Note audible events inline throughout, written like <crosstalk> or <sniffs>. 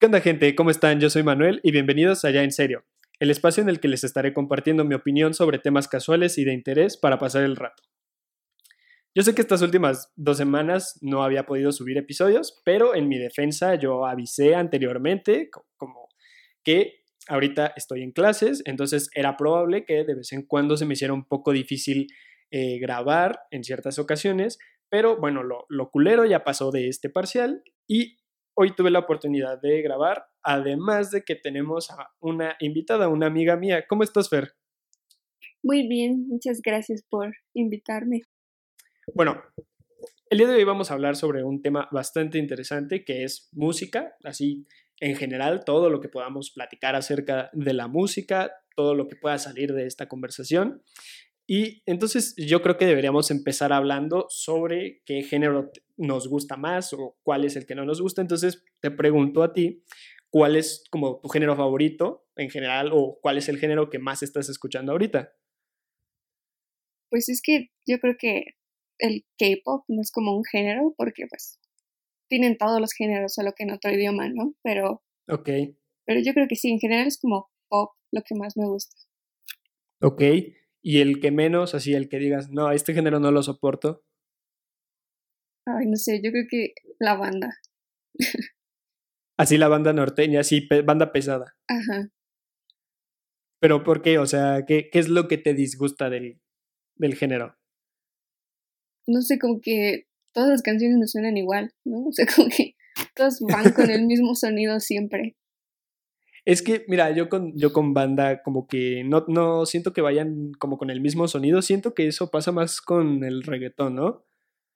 ¿Qué onda gente? ¿Cómo están? Yo soy Manuel y bienvenidos a Ya en Serio, el espacio en el que les estaré compartiendo mi opinión sobre temas casuales y de interés para pasar el rato. Yo sé que estas últimas dos semanas no había podido subir episodios, pero en mi defensa yo avisé anteriormente como que ahorita estoy en clases, entonces era probable que de vez en cuando se me hiciera un poco difícil eh, grabar en ciertas ocasiones, pero bueno, lo, lo culero ya pasó de este parcial y hoy tuve la oportunidad de grabar, además de que tenemos a una invitada, una amiga mía. ¿Cómo estás, Fer? Muy bien, muchas gracias por invitarme. Bueno, el día de hoy vamos a hablar sobre un tema bastante interesante que es música, así en general, todo lo que podamos platicar acerca de la música, todo lo que pueda salir de esta conversación. Y entonces yo creo que deberíamos empezar hablando sobre qué género nos gusta más o cuál es el que no nos gusta. Entonces te pregunto a ti, ¿cuál es como tu género favorito en general o cuál es el género que más estás escuchando ahorita? Pues es que yo creo que el K-pop no es como un género porque pues tienen todos los géneros, solo que en otro idioma, ¿no? Pero... Ok. Pero yo creo que sí, en general es como pop lo que más me gusta. Ok y el que menos, así el que digas, no, este género no lo soporto? Ay, no sé, yo creo que la banda. <laughs> así la banda norteña, así banda pesada. Ajá. Pero ¿por qué? O sea, ¿qué, qué es lo que te disgusta del, del género? No sé, como que todas las canciones me suenan igual, ¿no? O sea, como que todas van con el <laughs> mismo sonido siempre. Es que, mira, yo con, yo con banda como que no, no siento que vayan como con el mismo sonido, siento que eso pasa más con el reggaetón, ¿no?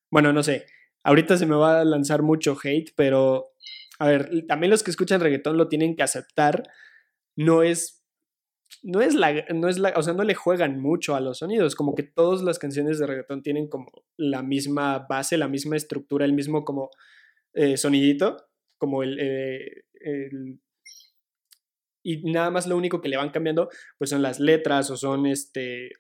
Bueno, no sé, ahorita se me va a lanzar mucho hate, pero, a ver, también los que escuchan reggaetón lo tienen que aceptar, no es... No es, la, no es la, o sea, no le juegan mucho a los sonidos, como que todas las canciones de reggaetón tienen como la misma base, la misma estructura, el mismo como eh, sonidito, como el, eh, el y nada más lo único que le van cambiando pues son las letras o son este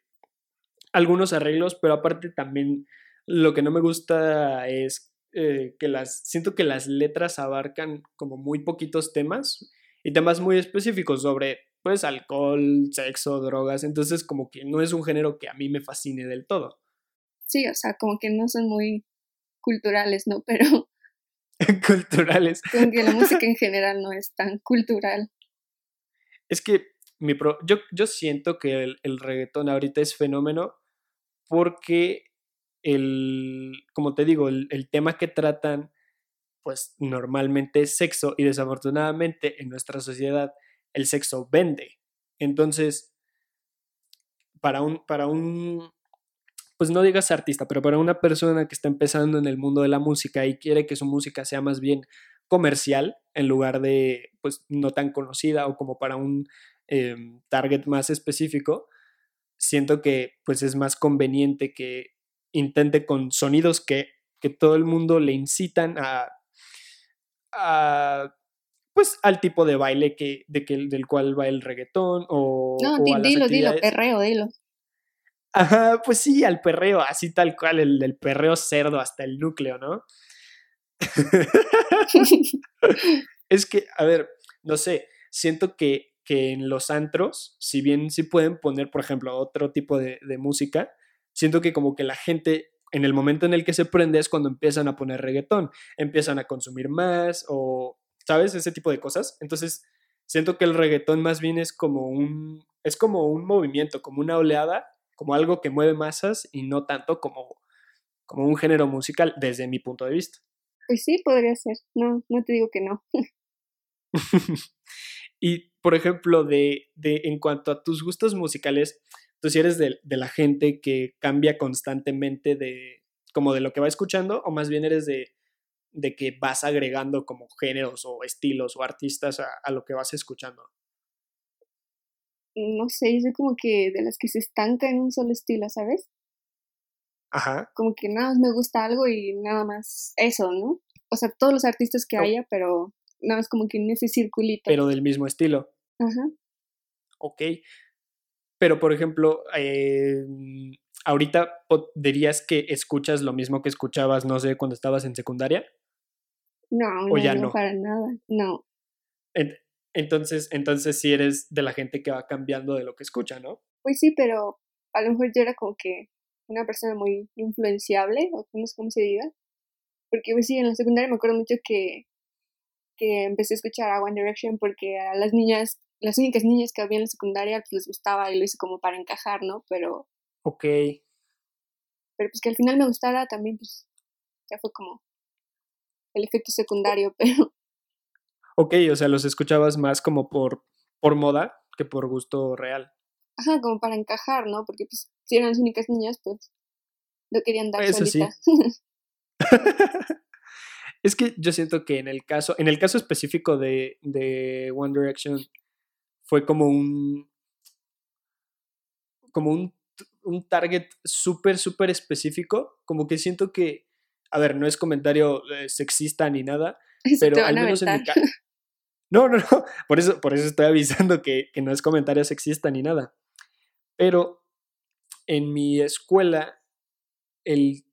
algunos arreglos, pero aparte también lo que no me gusta es eh, que las siento que las letras abarcan como muy poquitos temas y temas muy específicos sobre pues alcohol, sexo, drogas, entonces como que no es un género que a mí me fascine del todo. Sí, o sea, como que no son muy culturales, ¿no? <laughs> Pero <laughs> culturales. Como que la música en <laughs> general no es tan cultural. Es que mi yo, yo siento que el, el reggaetón ahorita es fenómeno porque el, como te digo, el, el, tema que tratan, pues normalmente es sexo y desafortunadamente en nuestra sociedad el sexo vende. Entonces, para un, para un, pues no digas artista, pero para una persona que está empezando en el mundo de la música y quiere que su música sea más bien comercial en lugar de, pues, no tan conocida o como para un em, target más específico, siento que, pues, es más conveniente que intente con sonidos que, que todo el mundo le incitan a, a pues al tipo de baile que, de que, del cual va el reggaetón o... No, dilo, dilo, perreo, dilo. Ajá, pues sí, al perreo, así tal cual, el del perreo cerdo hasta el núcleo, ¿no? <laughs> es que, a ver, no sé, siento que, que, en los antros, si bien sí pueden poner, por ejemplo, otro tipo de, de música, siento que como que la gente en el momento en el que se prende es cuando empiezan a poner reggaetón, empiezan a consumir más o, ¿sabes? Ese tipo de cosas. Entonces, siento que el reggaetón más bien es como un, es como un movimiento, como una oleada, como algo que mueve masas y no tanto como, como un género musical desde mi punto de vista. Pues sí, podría ser. No, no te digo que no. <laughs> <laughs> y, por ejemplo, de, de, en cuanto a tus gustos musicales, tú si eres de, de, la gente que cambia constantemente de como de lo que va escuchando, o más bien eres de, de que vas agregando como géneros o estilos o artistas a, a lo que vas escuchando. No sé, soy como que de las que se estanca en un solo estilo, ¿sabes? Ajá. Como que nada más me gusta algo y nada más eso, ¿no? O sea, todos los artistas que haya, pero nada más como que en ese circulito. Pero del mismo estilo. Ajá. Ok. Pero, por ejemplo, eh, ahorita dirías que escuchas lo mismo que escuchabas, no sé, cuando estabas en secundaria. No, no, ya no, para nada, no. entonces, entonces sí eres de la gente que va cambiando de lo que escucha, ¿no? Pues sí, pero a lo mejor yo era como que una persona muy influenciable, o no sé cómo se diga. Porque pues sí, en la secundaria me acuerdo mucho que, que empecé a escuchar a One Direction porque a las niñas, las únicas niñas que había en la secundaria pues les gustaba y lo hice como para encajar, ¿no? Pero... Ok. Pero pues que al final me gustara también, pues ya fue como el efecto secundario, <laughs> pero... Ok, o sea, los escuchabas más como por, por moda que por gusto real. Ajá, como para encajar, ¿no? Porque pues si eran las únicas niñas, pues no querían dar Eso Sí. <laughs> <laughs> es que yo siento que en el caso, en el caso específico de, de One Direction, fue como un como un, un target súper, súper específico. Como que siento que, a ver, no es comentario eh, sexista ni nada, <laughs> pero al menos en mi caso. No, no, no. <laughs> Por eso, por eso estoy avisando que, que no es comentario sexista ni nada. Pero en mi escuela, el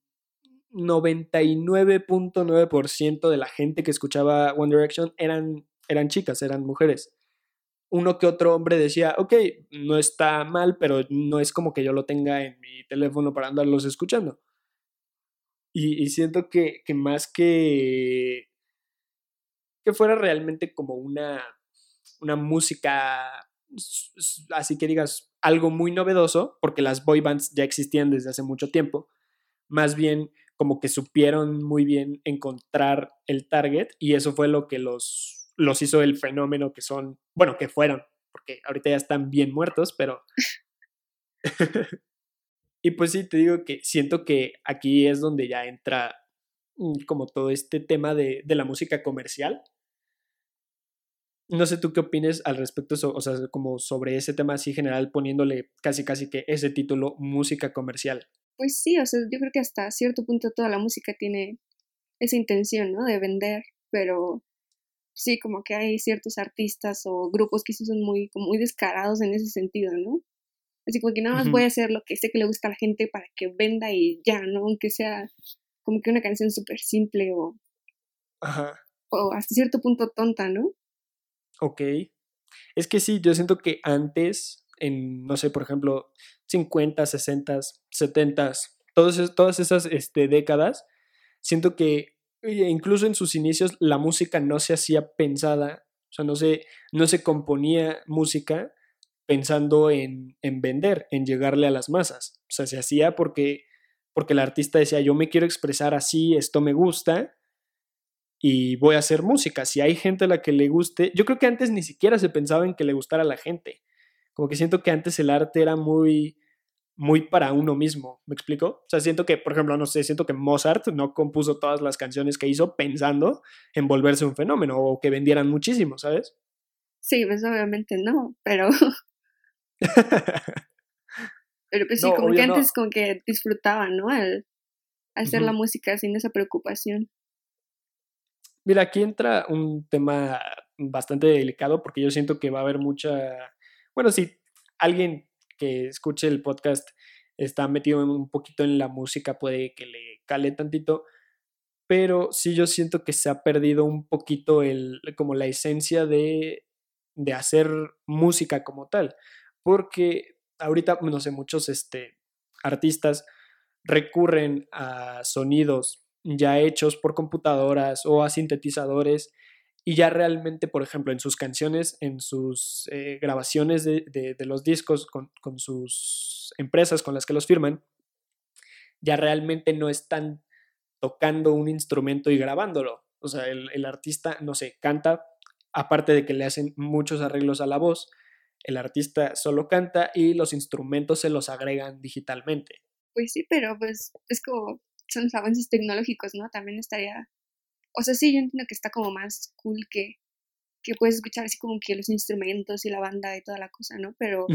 99.9% de la gente que escuchaba One Direction eran, eran chicas, eran mujeres. Uno que otro hombre decía, ok, no está mal, pero no es como que yo lo tenga en mi teléfono para andarlos escuchando. Y, siento que, que, más que que fuera realmente como una, una música así que digas algo muy novedoso, porque las boy bands ya existían desde hace mucho tiempo, más bien como que supieron muy bien encontrar el target y eso fue lo que los, los hizo el fenómeno que son, bueno, que fueron, porque ahorita ya están bien muertos, pero... <laughs> y pues sí, te digo que siento que aquí es donde ya entra mm, como todo este tema de, de la música comercial, no sé tú qué opines al respecto, o sea, como sobre ese tema así general, poniéndole casi casi que ese título música comercial. Pues sí, o sea, yo creo que hasta cierto punto toda la música tiene esa intención, ¿no? De vender, pero sí, como que hay ciertos artistas o grupos que sí son muy, como muy descarados en ese sentido, ¿no? Así como que nada más voy a hacer lo que sé que le gusta a la gente para que venda y ya, ¿no? Aunque sea como que una canción súper simple o, Ajá. o hasta cierto punto tonta, ¿no? Ok. Es que sí, yo siento que antes, en, no sé, por ejemplo, 50, 60, 70, todas, todas esas este, décadas, siento que incluso en sus inicios la música no se hacía pensada, o sea, no se, no se componía música pensando en, en vender, en llegarle a las masas. O sea, se hacía porque, porque el artista decía, yo me quiero expresar así, esto me gusta, y voy a hacer música. Si hay gente a la que le guste, yo creo que antes ni siquiera se pensaba en que le gustara a la gente. Como que siento que antes el arte era muy muy para uno mismo, ¿me explico? O sea, siento que, por ejemplo, no sé, siento que Mozart no compuso todas las canciones que hizo pensando en volverse un fenómeno o que vendieran muchísimo, ¿sabes? Sí, pues obviamente no, pero... <laughs> pero pues sí, como que antes como que disfrutaban, ¿no? Al hacer la música sin esa preocupación. Mira, aquí entra un tema bastante delicado porque yo siento que va a haber mucha, bueno, si alguien escuche el podcast está metido un poquito en la música, puede que le cale tantito, pero sí yo siento que se ha perdido un poquito el, como la esencia de, de hacer música como tal, porque ahorita, no sé, muchos este, artistas recurren a sonidos ya hechos por computadoras o a sintetizadores y ya realmente, por ejemplo, en sus canciones, en sus eh, grabaciones de, de, los discos con, con, sus empresas con las que los firman, ya realmente no están tocando un instrumento y grabándolo. O sea, el, el artista, no sé, canta, aparte de que le hacen muchos arreglos a la voz, el artista solo canta y los instrumentos se los agregan digitalmente. Pues sí, pero pues es como son los avances tecnológicos, ¿no? También estaría, o sea, sí, yo entiendo que está como más cool que, que puedes escuchar así como que los instrumentos y la banda y toda la cosa, ¿no? Pero,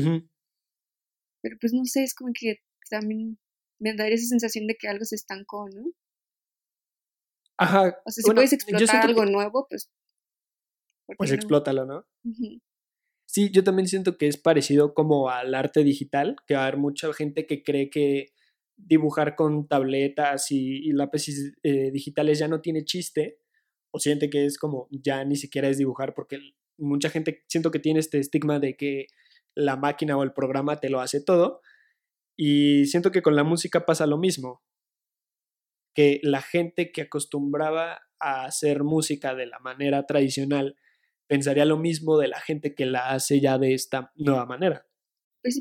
pero pues no sé, es como que también me daría esa sensación de que algo se estancó, ¿no? Ajá. O sea, si puedes explotar algo nuevo, pues... Pues explótalo, ¿no? Sí, yo también siento que es parecido como al arte digital, que va a haber mucha gente que cree que dibujar con tabletas y, lápices eh, digitales ya no tiene chiste, o siente que es como ya ni siquiera es dibujar porque mucha gente siento que tiene este estigma de que la máquina o el programa te lo hace todo. Y siento que con la música pasa lo mismo. Que la gente que acostumbraba a hacer música de la manera tradicional pensaría lo mismo de la gente que la hace ya de esta nueva manera.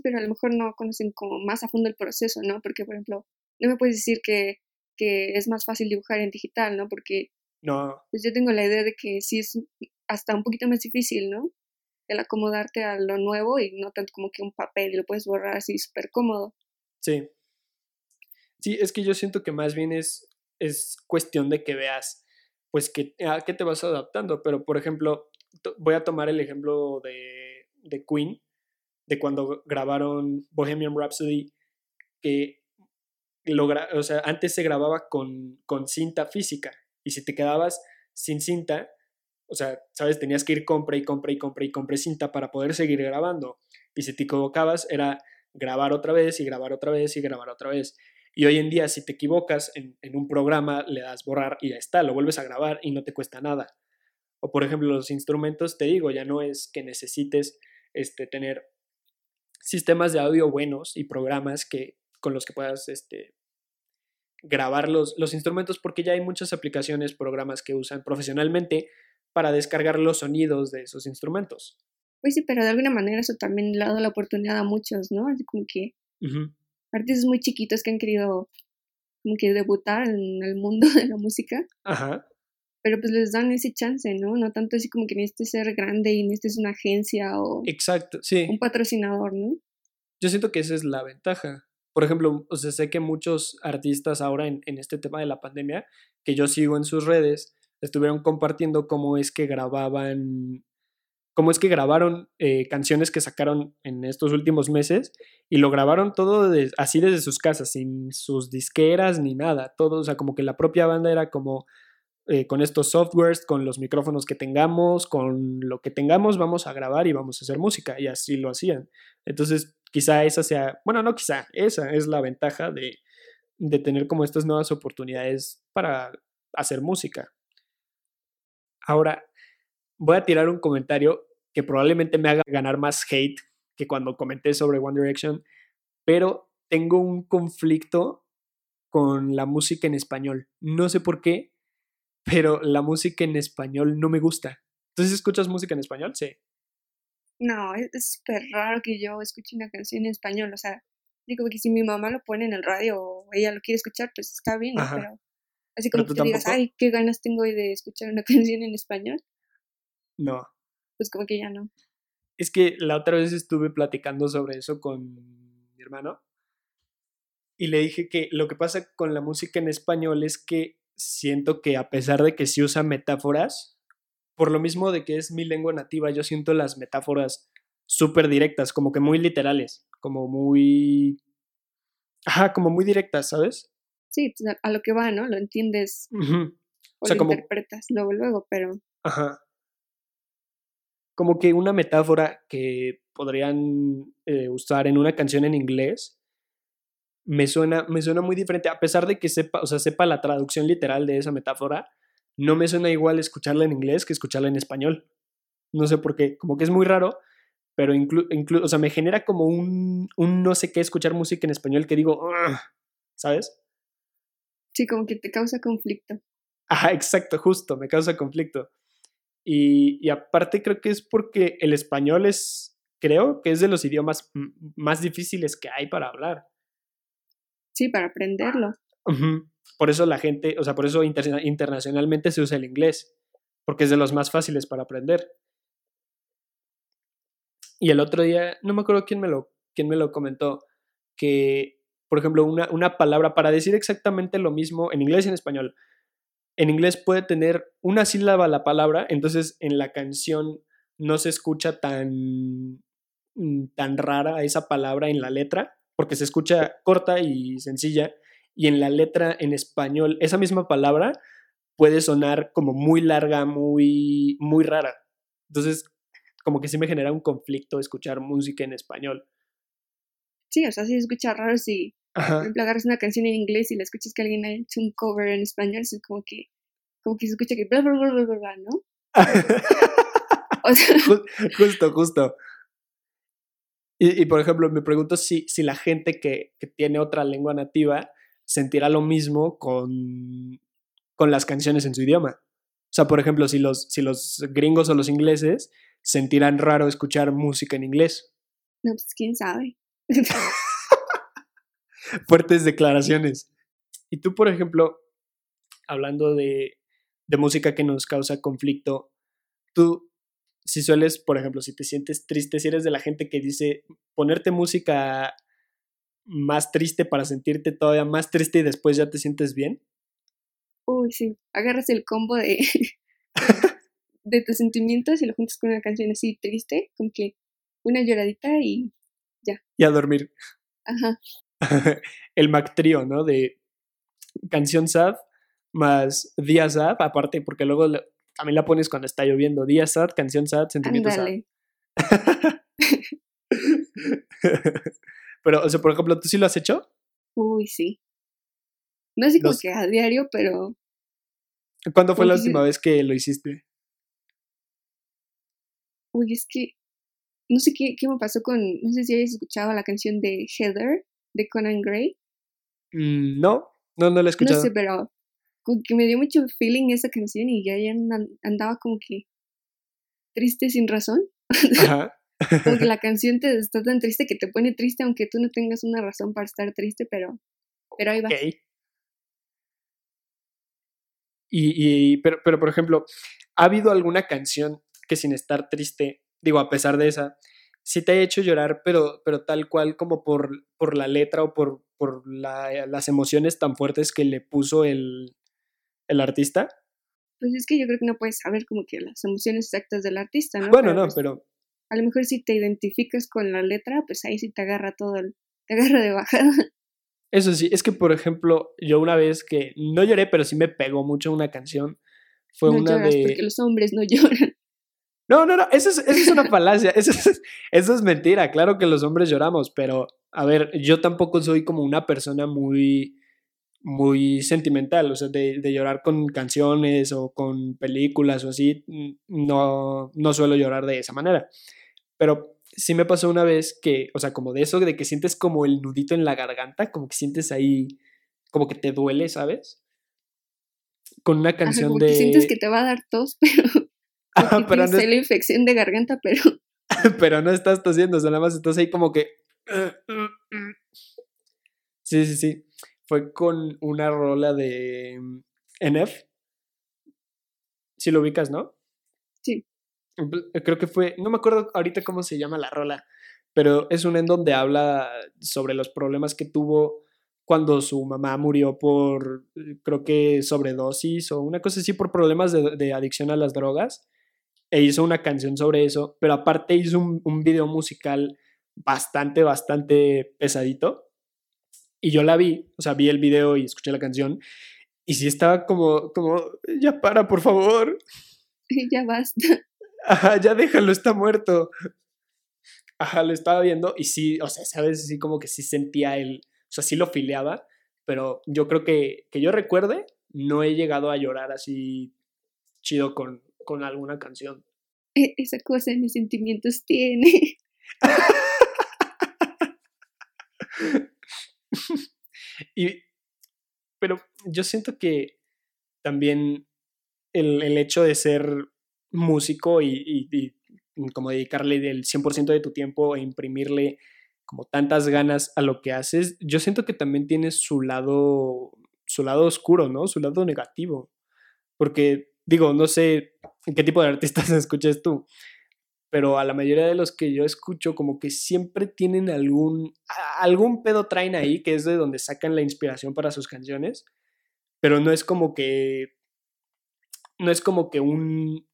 Pero a lo mejor no conocen como más a fondo el proceso, ¿no? Porque, por ejemplo, no me puedes decir que, que es más fácil dibujar en digital, ¿no? Porque no. Pues yo tengo la idea de que sí es hasta un poquito más difícil, ¿no? El acomodarte a lo nuevo y no tanto como que un papel y lo puedes borrar así súper cómodo. Sí. Sí, es que yo siento que más bien es, es cuestión de que veas, pues, que, a qué te vas adaptando. Pero, por ejemplo, voy a tomar el ejemplo de, de Queen, de cuando grabaron Bohemian Rhapsody, que logra, o sea, antes se grababa con, con cinta física y si te quedabas sin cinta, o sea, sabes, tenías que ir compra y compra y compra y compra cinta para poder seguir grabando. Y si te equivocabas, era grabar otra vez y grabar otra vez y grabar otra vez. Y hoy en día, si te equivocas en, en un programa, le das borrar y ya está, lo vuelves a grabar y no te cuesta nada. O por ejemplo, los instrumentos, te digo, ya no es que necesites este, tener sistemas de audio buenos y programas que, con los que puedas este, grabar los, los instrumentos porque ya hay muchas aplicaciones, programas que usan profesionalmente para descargar los sonidos de esos instrumentos. Pues sí, pero de alguna manera eso también le ha dado la oportunidad a muchos, ¿no? Así como que artistas muy chiquitos que han querido como que debutar en el mundo <laughs> de la música. Ajá. Pero pues les dan ese chance, ¿no? No tanto así como que necesites ser grande y necesites una agencia o Exacto, sí. un patrocinador, ¿no? Yo siento que esa es la ventaja por ejemplo, o sea, sé que muchos artistas ahora en, este tema de la pandemia, que yo sigo en sus redes, estuvieron compartiendo cómo es que grababan, cómo es que grabaron eh, canciones que sacaron en estos últimos meses y lo grabaron todo así desde sus casas, sin sus disqueras ni nada, todo, o sea, como que la propia banda era como eh, con estos softwares, con los micrófonos que tengamos, con lo que tengamos, vamos a grabar y vamos a hacer música. Y así lo hacían. Entonces, quizá esa sea, bueno, no quizá, esa es la ventaja de, de tener como estas nuevas oportunidades para hacer música. Ahora, voy a tirar un comentario que probablemente me haga ganar más hate que cuando comenté sobre One Direction, pero tengo un conflicto con la música en español. No sé por qué, pero la música en español no me gusta. ¿Entonces escuchas música en español? Sí. No, es súper raro que yo escuche una canción en español. O sea, digo que si mi mamá lo pone en el radio o ella lo quiere escuchar, pues está bien, pero así como que te digas, ay, qué ganas tengo hoy de escuchar una <laughs> canción en español. No. Pues como que ya no. Es que la otra vez estuve platicando sobre eso con mi hermano y le dije que lo que pasa con la música en español es que siento que a pesar de que sí usa metáforas, por lo mismo de que es mi lengua nativa, yo siento las metáforas súper directas, como que muy literales, como muy... Ajá, como muy directas, ¿sabes? Sí, pues a lo que va, ¿no? Lo entiendes o, sea, lo interpretas luego, luego, pero... Ajá. Como que una metáfora que podrían eh, usar en una canción en inglés me suena, me suena muy diferente, a pesar de que sepa, o sea, sepa la traducción literal de esa metáfora, no me suena igual escucharla en inglés que escucharla en español. No sé por qué, como que es muy raro, pero incluso, o sea, me genera como un, un, no sé qué escuchar música en español que digo, ¿sabes? Sí, como que te causa conflicto. Ajá, exacto, justo, me causa conflicto. Y, y aparte creo que es porque el español es, creo que es de los idiomas más difíciles que hay para hablar. Sí, para aprenderlo. Por eso la gente, o sea, por eso internacionalmente se usa el inglés, porque es de los más fáciles para aprender. Y el otro día, no me acuerdo quién me lo, quién me lo comentó, que, por ejemplo, una, una palabra para decir exactamente lo mismo en inglés y en español. En inglés puede tener una sílaba la palabra, entonces en la canción no se escucha tan, mm, tan rara esa palabra en la letra, porque se escucha corta y sencilla, y en la letra en español esa misma palabra puede sonar como muy larga, muy, muy rara. Entonces, como que sí me genera un conflicto escuchar música en español. Sí, o sea, sí escucha raro si, por ejemplo, agarras una canción en inglés y la escuchas que alguien ha hecho un cover en español, es como que, como que se escucha que bla, bla, bla, bla, bla, ¿no? <laughs> justo, justo. Y, y, por ejemplo, me pregunto si, si la gente que, que, tiene otra lengua nativa sentirá lo mismo con, con las canciones en su idioma. O sea, por ejemplo, si los, si los gringos o los ingleses sentirán raro escuchar música en inglés. No, pues quién sabe. <laughs> Fuertes declaraciones. Y tú, por ejemplo, hablando de, de música que nos causa conflicto, tú, si sueles, por ejemplo, si te sientes triste, si eres de la gente que dice ponerte música más triste para sentirte todavía más triste y después ya te sientes bien. Uy, sí, agarras el combo de, <laughs> de tus sentimientos y lo juntas con una canción así triste, con que una lloradita y ya. Y a dormir. Ajá. <laughs> el Mac Trio, ¿no? De canción sad más día sad, aparte, porque luego también la pones cuando está lloviendo. Día sad, canción sad, sentimiento sad. <laughs> pero, o sea, por ejemplo, ¿tú sí lo has hecho? Uy, sí. No sé como que a diario, pero. ¿Cuándo fue la última vez que lo hiciste? Uy, es que. No sé qué, qué me pasó con. No sé si hayas escuchado la canción de Heather de Conan Gray. Mm, no, no, no la he escuchado. No sé, pero como que me dio mucho feeling esa canción y ya, andaba como que triste sin razón. Ajá. <laughs> como que la <laughs> canción te está tan triste que te pone triste aunque tú no tengas una razón para estar triste, pero, pero ahí va. Y, y pero, pero, por ejemplo, ¿ha habido alguna canción que sin estar triste, digo, a pesar de esa, sí te ha hecho llorar, pero, pero tal cual como por, por la letra o por, por las emociones tan fuertes que le puso el, el artista? Pues es que yo creo que no puedes saber como que las emociones exactas del artista, ¿no? Bueno, no, pues pero... A lo mejor si te identificas con la letra, pues ahí sí te agarra todo el... te agarra de bajada. Eso sí, es que por ejemplo, yo una vez que no lloré, pero sí me pegó mucho una canción, fue no una de... porque los hombres no lloran. No, no, no, eso es, eso es una <laughs> falacia, eso es, eso es mentira, claro que los hombres lloramos, pero a ver, yo tampoco soy como una persona muy muy sentimental, o sea, de, de, llorar con canciones o con películas o así, no, no suelo llorar de esa manera. Pero sí me pasó una vez que, o sea, como de eso, de que sientes como el nudito en la garganta, como que sientes ahí, como que te duele, ¿sabes? Con una canción como de... Que sientes que te va a dar tos, <laughs> pero... Ajá, pero no la infección de garganta, pero... <laughs> pero no estás tosiendo, o sea, nada más estás ahí como que... <laughs> Sí, sí, sí fue con una rola de mm, NF. Si lo ubicas, ¿no? Sí. Creo que fue, no me acuerdo ahorita cómo se llama la rola, pero es una en donde habla sobre los problemas que tuvo cuando su mamá murió por, creo que sobredosis o una cosa así, por problemas de, de adicción a las drogas. E hizo una canción sobre eso, pero aparte hizo un, un video musical bastante, bastante pesadito y yo la vi, o sea, vi el video y escuché la canción. Y sí estaba como, como, ya para, por favor. <laughs> Ya basta. Ajá, ya déjalo, está muerto. Ajá, lo estaba viendo y sí, o sea, sabes, sí como que sí sentía el, o sea, sí lo fileaba, pero yo creo que, que yo recuerde, no he llegado a llorar así chido con, con alguna canción. E, esa cosa en mis sentimientos tiene. <laughs> <laughs> y, pero yo siento que también el, el hecho de ser músico y, y, como dedicarle el 100% de tu tiempo e imprimirle como tantas ganas a lo que haces, yo siento que también tiene su lado, su lado oscuro, ¿no? Su lado negativo. Porque, digo, no sé qué tipo de artistas <laughs> escuchas tú, pero a la mayoría de los que yo escucho como que siempre tienen algún, algún pedo traen ahí, que es de donde sacan la inspiración para sus canciones, pero no es como que, no es como que un,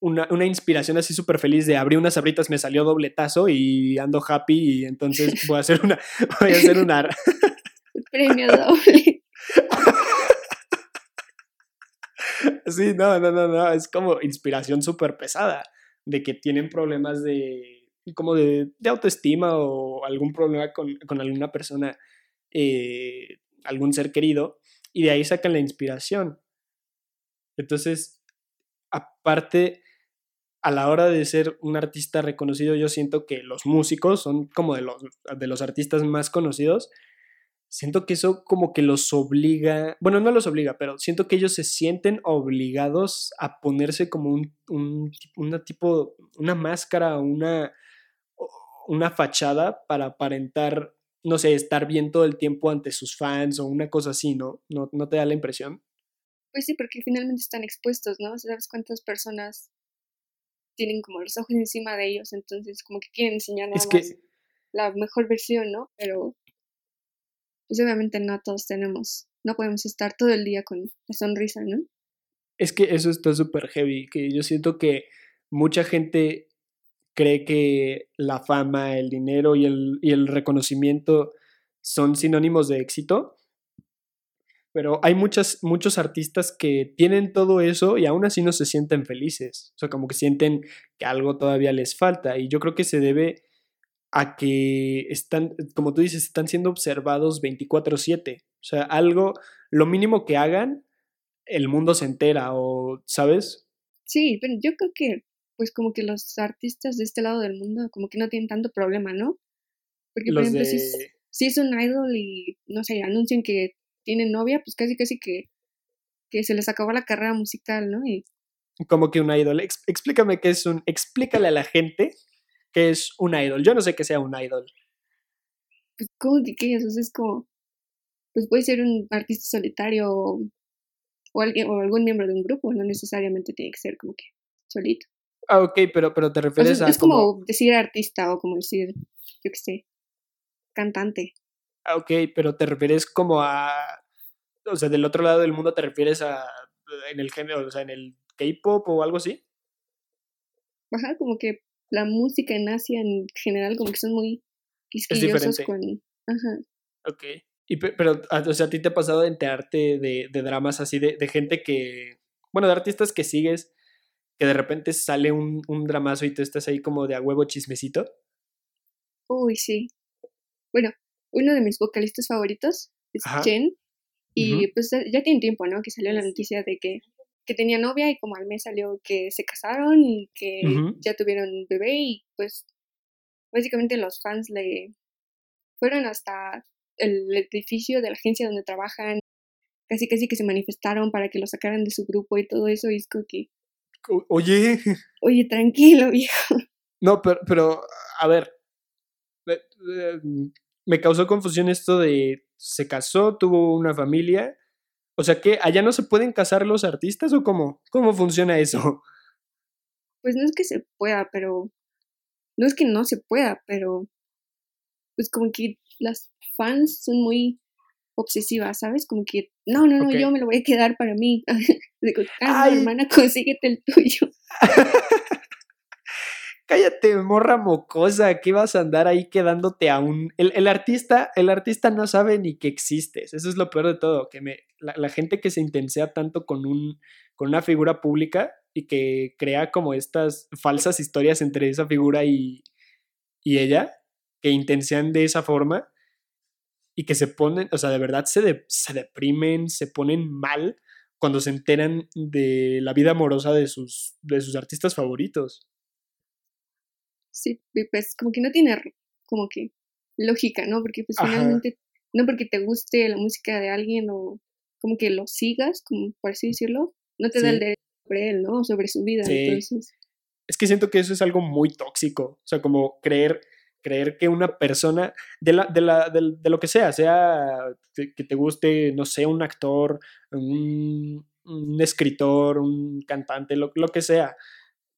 una, una inspiración así súper feliz de abrir unas abritas, me salió dobletazo y ando happy y entonces <laughs> voy a hacer una, voy a hacer una... Premio doble. <laughs> Sí, no, no, no, no, es como inspiración súper pesada de que tienen problemas de como de, autoestima o algún problema con, alguna persona, eh, algún ser querido, y de ahí sacan la inspiración. Entonces, aparte, a la hora de ser un artista reconocido, yo siento que los músicos son como de los, de los artistas más conocidos. Siento que eso como que los obliga, bueno, no los obliga, pero siento que ellos se sienten obligados a ponerse como un, un una tipo, una máscara, una, una fachada para aparentar, no sé, estar bien todo el tiempo ante sus fans o una cosa así, ¿no? ¿No, no te da la impresión? Pues sí, porque finalmente están expuestos, ¿no? ¿Sabes cuántas personas tienen como los ojos encima de ellos? Entonces, como que quieren enseñar nada más la mejor versión, ¿no? Pero, pues obviamente no todos tenemos, no podemos estar todo el día con la sonrisa, ¿no? Es que eso está súper heavy, que yo siento que mucha gente cree que la fama, el dinero y el, y el reconocimiento son sinónimos de éxito pero hay muchas, muchos artistas que tienen todo eso y aún así no se sienten felices. O sea, como que sienten que algo todavía les falta. Y yo creo que se debe a que están, como tú dices, están siendo observados 24/7. O sea, algo, lo mínimo que hagan, el mundo se entera o, ¿sabes? Sí, pero yo creo que, pues como que los artistas de este lado del mundo como que no tienen tanto problema, ¿no? Porque, por ejemplo, si, si, es un idol y, no sé, anuncian que tienen novia, pues casi casi que, que se les acabó la carrera musical, ¿no? Y... Como que un idol. explícame qué es un. Explícale a la gente qué es un idol. Yo no sé qué sea un idol. Pues, ¿cómo que qué es? es como. Pues puede ser un artista solitario o, o, alguien, o algún miembro de un grupo, no necesariamente tiene que ser como que solito. Ah, ok, pero, pero te refieres a. Es como... decir artista o como decir, yo qué sé, cantante. Ah, ok, pero te refieres como a, o sea, del otro lado del mundo te refieres a, en el género, o sea, en el K-pop o algo así. Ajá, como que la música en Asia en general como que son muy quisquillosos con... Ajá. Ok. Y, pero, ah, o sea, ¿a ti te ha pasado de enterarte de, de dramas así, de, de, gente que, bueno, de artistas que sigues, que de repente sale un, un dramazo y tú estás ahí como de a huevo chismecito? Uy, sí. Bueno, uno de mis vocalistas favoritos es Jen. Y pues ya tiene tiempo, ¿no? Que salió la noticia de que, que, tenía novia y como al mes salió que se casaron y que ya tuvieron bebé y pues básicamente los fans le fueron hasta el edificio de la agencia donde trabajan, casi casi que se manifestaron para que lo sacaran de su grupo y todo eso y es como que... Oye. <laughs> Oye, tranquilo, viejo. No, pero, pero a ver, eh, me causó confusión esto de se casó, tuvo una familia. O sea que allá no se pueden casar los artistas o cómo? ¿Cómo funciona eso? Pues no es que se pueda, pero no es que no se pueda, pero pues como que las fans son muy obsesivas, ¿sabes? Como que no, no, no, yo me lo voy a quedar para mí. <laughs> Digo, ah, hermana, <laughs> consíguete el tuyo. <laughs> cállate, morra mocosa, ¿qué vas a andar ahí quedándote a un... El, artista, el artista no sabe ni que existes, eso es lo peor de todo, que me, la, gente que se intensea tanto con, un, con una figura pública y que crea como estas falsas historias entre esa figura y, y ella, que intensean de esa forma y que se ponen, o sea, de verdad se, se deprimen, se ponen mal cuando se enteran de la vida amorosa de sus, de sus artistas favoritos. Sí, pues como que no tiene como que lógica, ¿no? Porque pues finalmente, no porque te guste la música de alguien o como que lo sigas, como por así decirlo, no te da el derecho sobre él, ¿no? Sobre su vida. Entonces. Es que siento que eso es algo muy tóxico. O sea, como creer, creer que una persona, de, la, de, la, de, lo que sea, sea que te guste, no sé, un actor, un, un escritor, un cantante, lo, lo que sea,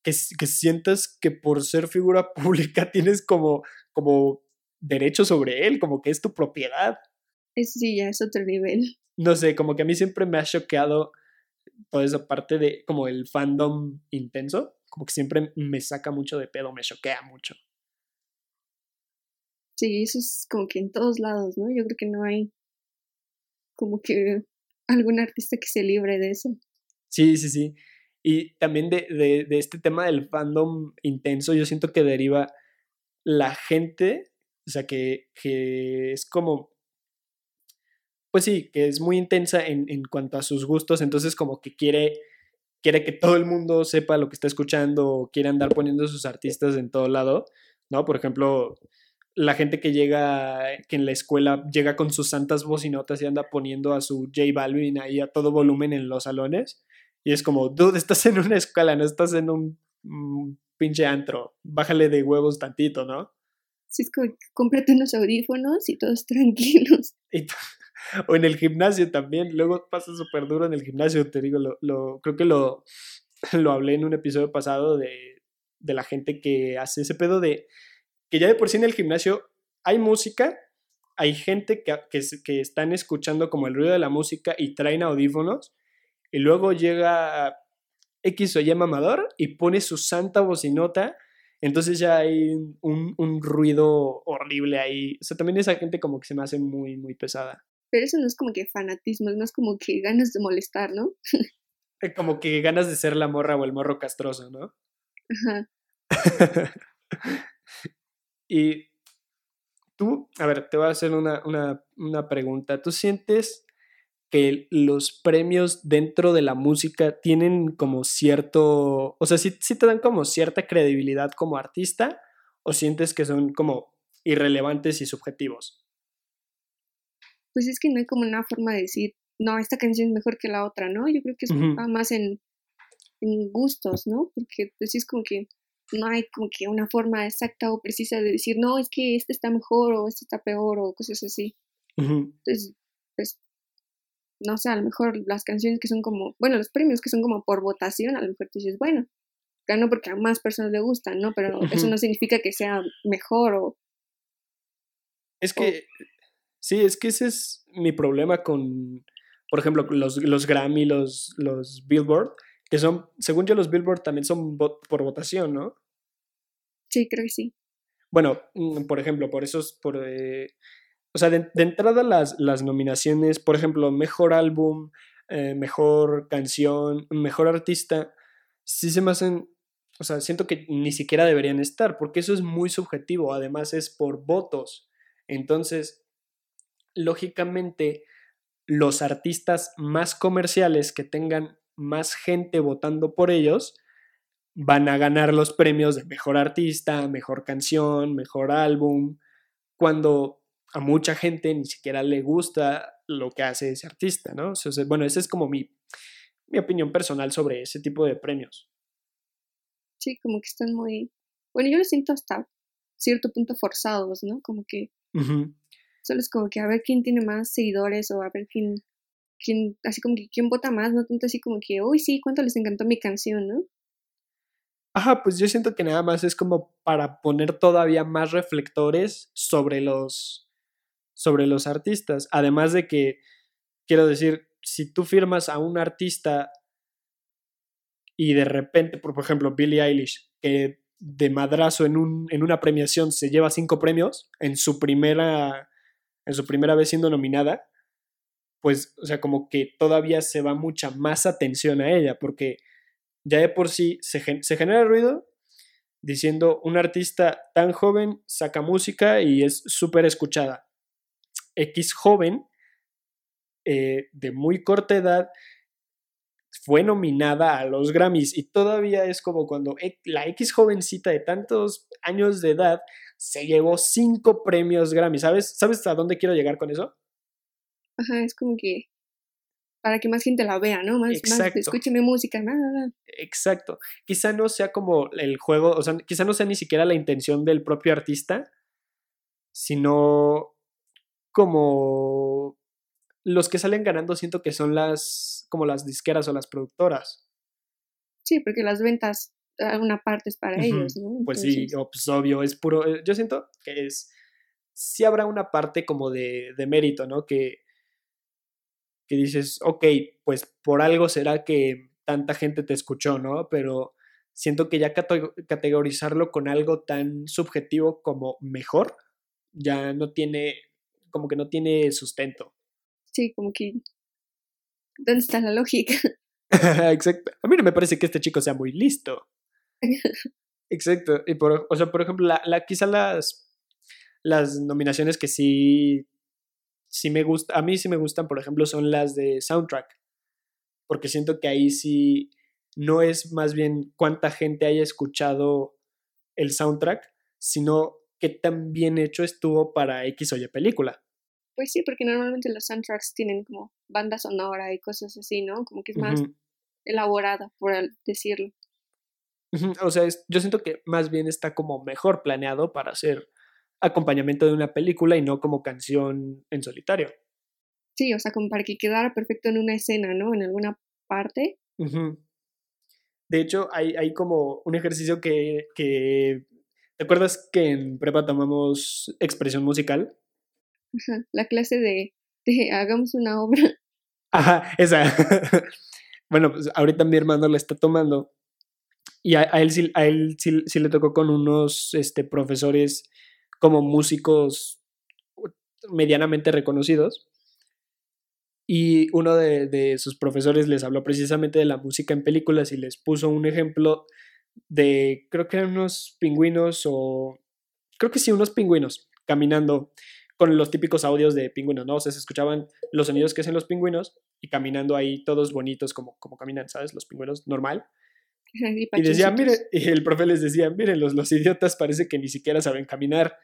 que, que sientas que por ser figura <laughs> pública tienes como, como derecho sobre él, como que es tu propiedad. Eso sí, ya es otro nivel. No sé, como que a mí siempre me ha choqueado toda esa parte de como el fandom intenso, como que siempre me saca mucho de pedo, me choquea mucho. Sí, eso es como que en todos lados, ¿no? Yo creo que no hay como que algún artista que se libre de eso. Sí, sí, sí. Y también de, de, este tema del fandom intenso, yo siento que deriva la gente, o sea, que, que es como, pues sí, que es muy intensa en, en, cuanto a sus gustos, entonces como que quiere quiere que todo el mundo sepa lo que está escuchando o quiere andar poniendo sus artistas en todo lado, ¿no? Por ejemplo, la gente que llega, que en la escuela llega con sus santas bocinotas y anda poniendo a su J Balvin ahí a todo volumen en los salones. Y es como, dude, estás en una escuela, no estás en un mm, pinche antro. Bájale de huevos tantito, ¿no? Sí, es como, cómprate unos audífonos y todos <laughs> tranquilos. <laughs> o en el gimnasio también. Luego pasa súper duro en el gimnasio, te digo, lo, lo, creo que lo, <sniffs> lo hablé en un episodio pasado de, de la gente que hace ese pedo de que ya de por sí en el gimnasio hay música, hay gente que, que, están escuchando como el ruido de la música y traen audífonos, y luego llega X o Y mamador y pone su santa bocinota, entonces ya hay un, un, ruido horrible ahí. O sea, también esa gente como que se me hace muy, muy pesada. Pero eso no es como que fanatismo, es más como que ganas de molestar, ¿no? <laughs> Como que ganas de ser la morra o el morro castroso, ¿no? Ajá. <laughs> Y tú, a ver, te voy a hacer una, pregunta. ¿Tú sientes que los premios dentro de la música tienen como cierto, o sea, si te dan como cierta credibilidad como artista o sientes que son como irrelevantes y subjetivos? Pues es que no hay como una forma de decir, no, esta canción es mejor que la otra, ¿no? Yo creo que es más en, en, gustos, ¿no? Porque pues es como que no hay como que una forma exacta o precisa de decir, no, es que este está mejor o este está peor o cosas así. Entonces, pues, no sé, a lo mejor las canciones que son como, bueno, los premios que son como por votación, a lo mejor tú dices, bueno, ganó porque a más personas le gustan, ¿no? Pero eso no significa que sea mejor o... Es que, sí, es que ese es mi problema con, por ejemplo, los, los Grammy, los, los Billboard que son, según yo, los Billboard también son por votación, ¿no? Sí, creo que sí. Bueno, mm, por ejemplo, por eso es por... Eh, o sea, de, entrada las, nominaciones, por ejemplo, mejor álbum, eh, mejor canción, mejor artista, sí se me hacen, o sea, siento que ni siquiera deberían estar, porque eso es muy subjetivo, además es por votos. Entonces, lógicamente, los artistas más comerciales que tengan más gente votando por ellos, van a ganar los premios de mejor artista, mejor canción, mejor álbum, cuando a mucha gente ni siquiera le gusta lo que hace ese artista, ¿no? bueno, esa es como mi, mi opinión personal sobre ese tipo de premios. Sí, como que están muy... Bueno, yo lo siento hasta cierto punto forzados, ¿no? Como que... Solo es como que a ver quién tiene más seguidores o a ver quién quién, así como que quién vota más, no tanto así como que, uy, sí, cuánto les encantó mi canción, ¿no? Ajá, pues yo siento que nada más es como para poner todavía más reflectores sobre los, sobre los artistas. Además de que, quiero decir, si tú firmas a un artista y de repente, por ejemplo, Billie Eilish, que de madrazo en, un, en una premiación se lleva cinco premios en su primera, en su primera vez siendo nominada, pues, o sea, como que todavía se va mucha más atención a ella, porque ya de por sí se, genera ruido diciendo un artista tan joven saca música y es súper escuchada. X joven, eh, de muy corta edad, fue nominada a los Grammys y todavía es como cuando la X jovencita de tantos años de edad se llevó cinco premios Grammy. ¿Sabes, ¿Sabes a dónde quiero llegar con eso? Ajá, es como que para que más gente la vea, ¿no? Más, más escuche mi música, nada. Exacto. Quizá no sea como el juego, o sea, quizá no sea ni siquiera la intención del propio artista, sino como los que salen ganando siento que son las como las disqueras o las productoras. Sí, porque las ventas una parte es para ellos, ¿no? Pues sí, pues obvio, es puro, eh, yo siento que es, sí habrá una parte como de, de mérito, ¿no? Que que dices, ok, pues por algo será que tanta gente te escuchó, ¿no? Pero siento que ya categorizarlo con algo tan subjetivo como mejor, ya no tiene, como que no tiene sustento. Sí, como que... ¿Dónde está la lógica? <laughs> <laughs> Exacto. A mí no me parece que este chico sea muy listo. Exacto. Y por, o sea, por ejemplo, la, la, quizá las, las nominaciones que sí sí me gusta, a mí sí me gustan, por ejemplo, son las de soundtrack, porque siento que ahí sí, no es más bien cuánta gente haya escuchado el soundtrack, sino qué tan bien hecho estuvo para X o Y película. Pues sí, porque normalmente los soundtracks tienen como banda sonora y cosas así, ¿no? Como que es más elaborada, por decirlo. O sea, yo siento que más bien está como mejor planeado para hacer acompañamiento de una película y no como canción en solitario. Sí, o sea, como para que quedara perfecto en una escena, ¿no? En alguna parte. De hecho, hay, hay, como un ejercicio que, que... ¿Te acuerdas que en prepa tomamos expresión musical? Ajá, la clase de, de hagamos una obra. Ajá, esa. <laughs> bueno, pues ahorita mi hermano la está tomando y a, él, sí, a él sí, sí, le tocó con unos este, profesores como músicos medianamente reconocidos. Y uno de, de, sus profesores les habló precisamente de la música en películas y les puso un ejemplo de, creo que eran unos pingüinos o, creo que sí, unos pingüinos caminando con los típicos audios de pingüinos, ¿no? O sea, se escuchaban los sonidos que hacen los pingüinos y caminando ahí todos bonitos como, como caminan, ¿sabes? Los pingüinos normal. <laughs> Y, decía, mire, y el profe les decía, miren, los, los idiotas parece que ni siquiera saben caminar.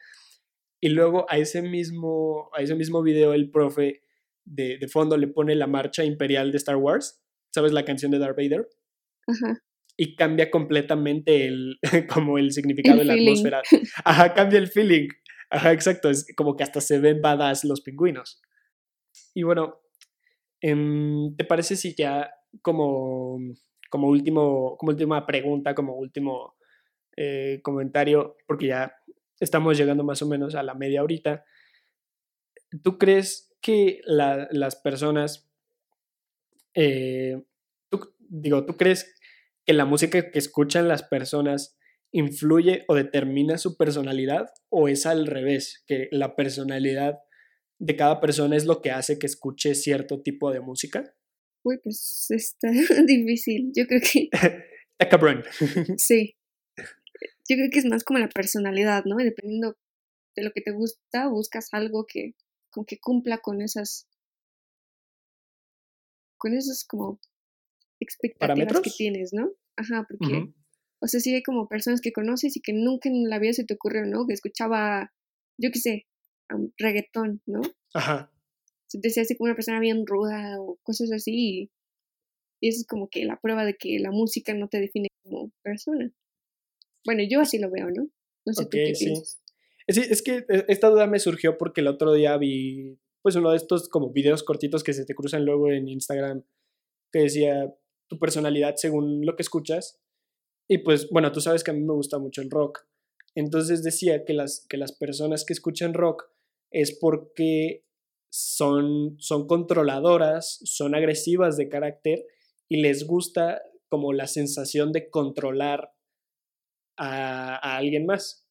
Y luego a ese mismo, a ese mismo video el profe de, de fondo le pone la marcha imperial de Star Wars, ¿sabes la canción de Darth Vader? Ajá. Y cambia completamente el, <laughs> como el significado de la atmósfera. Ajá, cambia el feeling. Ajá, exacto, es como que hasta se ven badass los pingüinos. Y bueno, em, ¿te parece si ya como como, último, como última pregunta, como último eh, comentario, porque ya estamos llegando más o menos a la media horita, ¿tú crees que las personas, eh, digo, ¿tú crees que la música que escuchan las personas influye o determina su personalidad o es al revés, que la personalidad de cada persona es lo que hace que escuche cierto tipo de música? Uy, pues está <laughs> difícil. Yo creo que. <laughs> Está cabrón. <laughs> sí. Yo creo que es más como la personalidad, ¿no? dependiendo de lo que te gusta, buscas algo que, como que cumpla con esas. con esas como expectativas que tienes, ¿no? Ajá, porque. O sea, sí hay como personas que conoces y que nunca en la vida se te ocurrió, ¿no? Que escuchaba, yo qué sé, um, reggaetón, ¿no? Ajá se te hace como una persona bien ruda o cosas así. Y, eso es como que la prueba de que la música no te define como persona. Bueno, yo así lo veo, ¿no? No sé qué sí. Sí, es que eh, esta duda me surgió porque el otro día vi pues uno de estos como videos cortitos que se te cruzan luego en Instagram que decía tu personalidad según lo que escuchas. Y pues bueno, tú sabes que a mí me gusta mucho el rock. Entonces decía que las, que las personas que escuchan rock es porque son, son controladoras, son agresivas de carácter y les gusta como la sensación de controlar a, alguien más.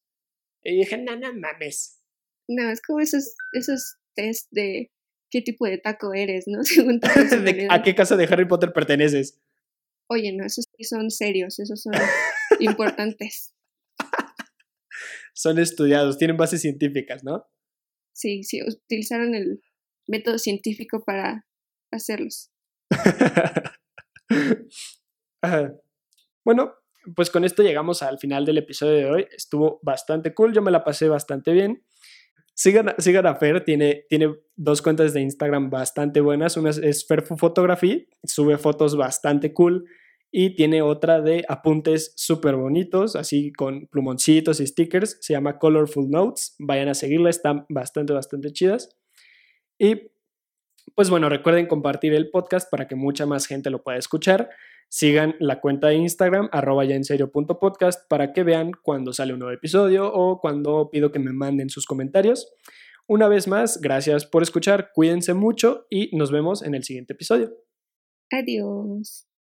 Y dije, no, no mames. No, es como esos, esos test de qué tipo de taco eres, ¿no? <laughs> <laughs> ¿A qué casa de Harry Potter perteneces? Oye, no, esos sí son serios, esos son <laughs> importantes. son estudiados, tienen bases científicas, ¿no? Sí, sí, utilizaron el método científico para hacerlos. <laughs> bueno, pues con esto llegamos al final del episodio de hoy. Estuvo bastante cool, yo me la pasé bastante bien. Sigan, sigan a Fer, tiene, tiene dos cuentas de Instagram bastante buenas. Una es Ferfu Photography, sube fotos bastante cool. Y tiene otra de apuntes súper bonitos, así con plumoncitos y stickers. Se llama Colorful Notes. Vayan a seguirla, están bastante, bastante chidas. Y pues bueno, recuerden compartir el podcast para que mucha más gente lo pueda escuchar. Sigan la cuenta de Instagram, arroba ya en serio punto podcast, para que vean cuando sale un nuevo episodio o cuando pido que me manden sus comentarios. Una vez más, gracias por escuchar, cuídense mucho y nos vemos en el siguiente episodio. Adiós.